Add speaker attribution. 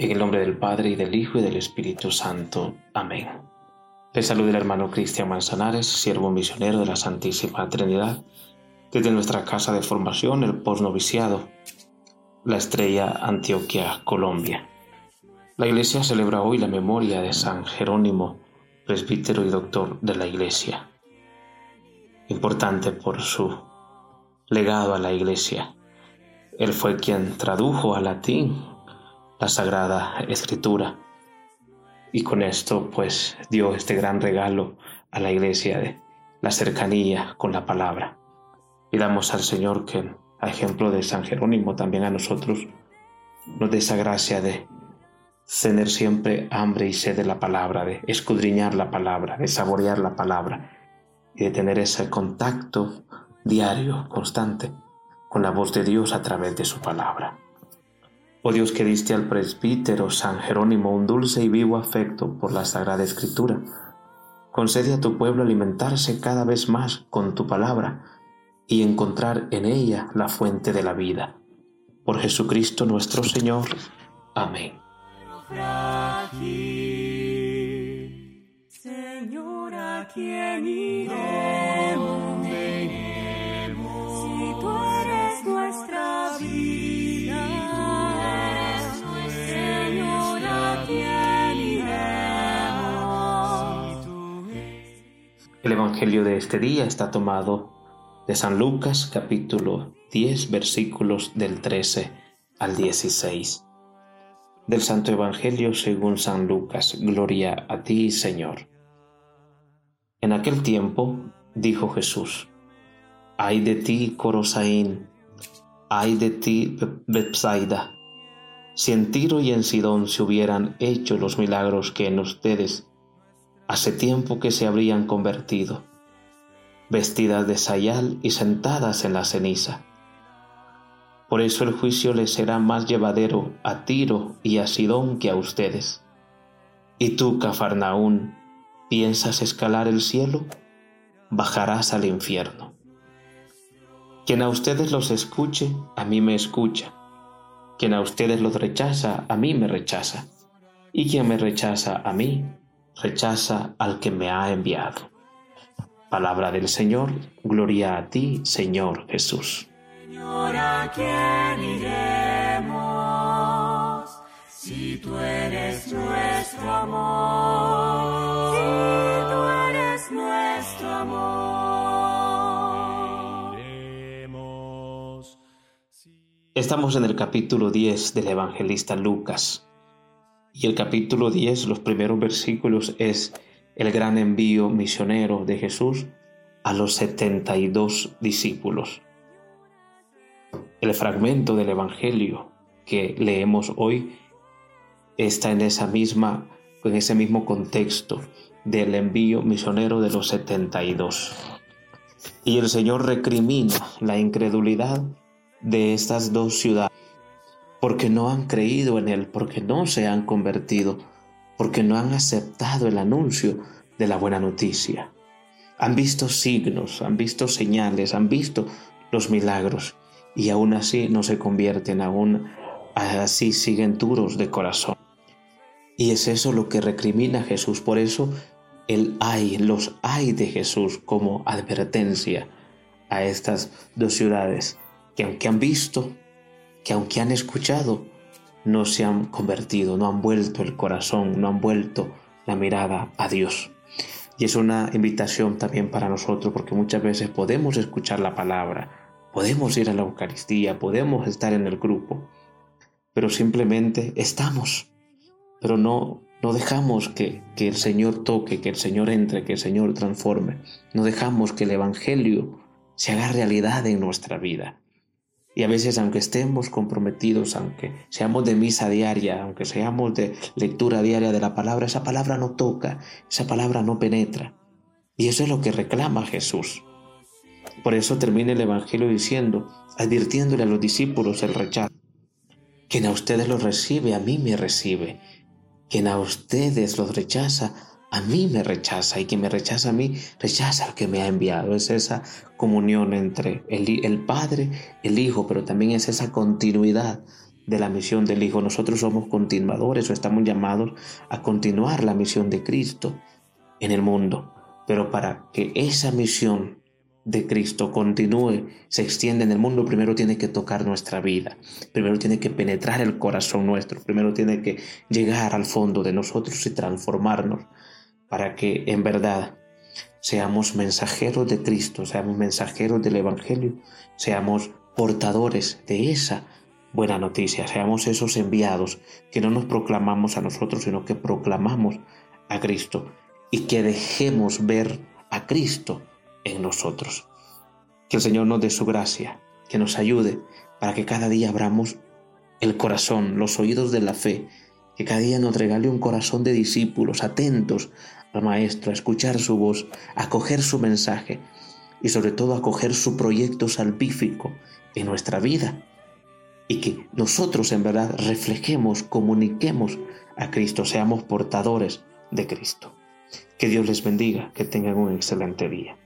Speaker 1: En el nombre del Padre y del Hijo y del Espíritu Santo. Amén. Le saluda el hermano Cristian Manzanares, siervo misionero de la Santísima Trinidad, desde nuestra casa de formación, el posnoviciado, la Estrella Antioquia, Colombia. La Iglesia celebra hoy la memoria de San Jerónimo, presbítero y doctor de la Iglesia. Importante por su legado a la Iglesia. Él fue quien tradujo al latín la Sagrada Escritura. Y con esto pues dio este gran regalo a la iglesia de la cercanía con la palabra. Y damos al Señor que, a ejemplo de San Jerónimo, también a nosotros nos dé esa gracia de tener siempre hambre y sed de la palabra, de escudriñar la palabra, de saborear la palabra y de tener ese contacto diario, constante, con la voz de Dios a través de su palabra. Oh Dios que diste al presbítero San Jerónimo un dulce y vivo afecto por la Sagrada Escritura, concede a tu pueblo alimentarse cada vez más con tu palabra y encontrar en ella la fuente de la vida. Por Jesucristo nuestro Señor. Amén. Señor, ¿a quién iremos? El Evangelio de este día está tomado de San Lucas capítulo 10 versículos del 13 al 16. Del Santo Evangelio según San Lucas, Gloria a ti, Señor. En aquel tiempo dijo Jesús, Ay de ti, Corosaín, ay de ti, Bethsaida, si en Tiro y en Sidón se hubieran hecho los milagros que en ustedes hace tiempo que se habrían convertido, vestidas de sayal y sentadas en la ceniza. Por eso el juicio les será más llevadero a Tiro y a Sidón que a ustedes. Y tú, Cafarnaún, ¿piensas escalar el cielo? Bajarás al infierno. Quien a ustedes los escuche, a mí me escucha. Quien a ustedes los rechaza, a mí me rechaza. Y quien me rechaza a mí, rechaza al que me ha enviado. Palabra del Señor, gloria a ti, Señor Jesús. Señor, ¿a quién iremos? Si tú eres nuestro amor, si tú eres nuestro amor. Estamos en el capítulo 10 del evangelista Lucas. Y el capítulo 10, los primeros versículos, es el gran envío misionero de Jesús a los 72 discípulos. El fragmento del Evangelio que leemos hoy está en esa misma en ese mismo contexto del envío misionero de los 72. Y el Señor recrimina la incredulidad de estas dos ciudades porque no han creído en Él, porque no se han convertido, porque no han aceptado el anuncio de la buena noticia. Han visto signos, han visto señales, han visto los milagros y aún así no se convierten, aún así siguen duros de corazón. Y es eso lo que recrimina Jesús. Por eso el hay, los hay de Jesús como advertencia a estas dos ciudades que aunque han visto, que aunque han escuchado, no se han convertido, no han vuelto el corazón, no han vuelto la mirada a Dios. Y es una invitación también para nosotros, porque muchas veces podemos escuchar la palabra, podemos ir a la Eucaristía, podemos estar en el grupo, pero simplemente estamos, pero no, no dejamos que, que el Señor toque, que el Señor entre, que el Señor transforme, no dejamos que el Evangelio se haga realidad en nuestra vida. Y a veces, aunque estemos comprometidos, aunque seamos de misa diaria, aunque seamos de lectura diaria de la palabra, esa palabra no toca, esa palabra no penetra. Y eso es lo que reclama Jesús. Por eso termina el Evangelio diciendo, advirtiéndole a los discípulos el rechazo. Quien a ustedes los recibe, a mí me recibe. Quien a ustedes los rechaza, a mí me rechaza y quien me rechaza a mí, rechaza al que me ha enviado. Es esa comunión entre el, el, Padre, el Hijo, pero también es esa continuidad de la misión del Hijo. Nosotros somos continuadores o estamos llamados a continuar la misión de Cristo en el mundo. Pero para que esa misión de Cristo continúe, se extienda en el mundo, primero tiene que tocar nuestra vida, primero tiene que penetrar el corazón nuestro, primero tiene que llegar al fondo de nosotros y transformarnos para que en verdad seamos mensajeros de Cristo, seamos mensajeros del Evangelio, seamos portadores de esa buena noticia, seamos esos enviados que no nos proclamamos a nosotros, sino que proclamamos a Cristo y que dejemos ver a Cristo en nosotros. Que el Señor nos dé su gracia, que nos ayude para que cada día abramos el corazón, los oídos de la fe, que cada día nos regale un corazón de discípulos atentos al Maestro, a escuchar su voz, a acoger su mensaje y sobre todo a acoger su proyecto salvífico en nuestra vida y que nosotros en verdad reflejemos, comuniquemos a Cristo, seamos portadores de Cristo. Que Dios les bendiga, que tengan un excelente día.